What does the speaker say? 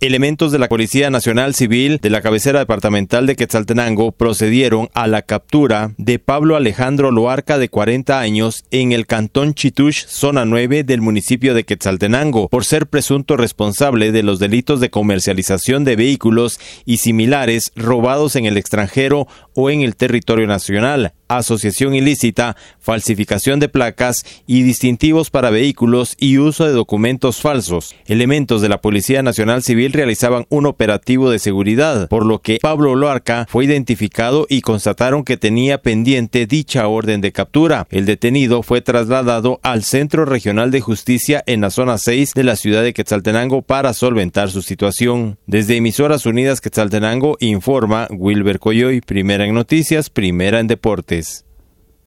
Elementos de la Policía Nacional Civil de la cabecera departamental de Quetzaltenango procedieron a la captura de Pablo Alejandro Loarca de 40 años en el cantón Chitush, zona 9 del municipio de Quetzaltenango, por ser presunto responsable de los delitos de comercialización de vehículos y similares robados en el extranjero o en el territorio nacional, asociación ilícita, falsificación de placas y distintivos para vehículos y uso de documentos falsos. Elementos de la Policía Nacional Civil realizaban un operativo de seguridad, por lo que Pablo Loarca fue identificado y constataron que tenía pendiente dicha orden de captura. El detenido fue trasladado al Centro Regional de Justicia en la zona 6 de la ciudad de Quetzaltenango para solventar su situación. Desde Emisoras Unidas Quetzaltenango informa Wilber Coyoy, primera en noticias, primera en deportes. this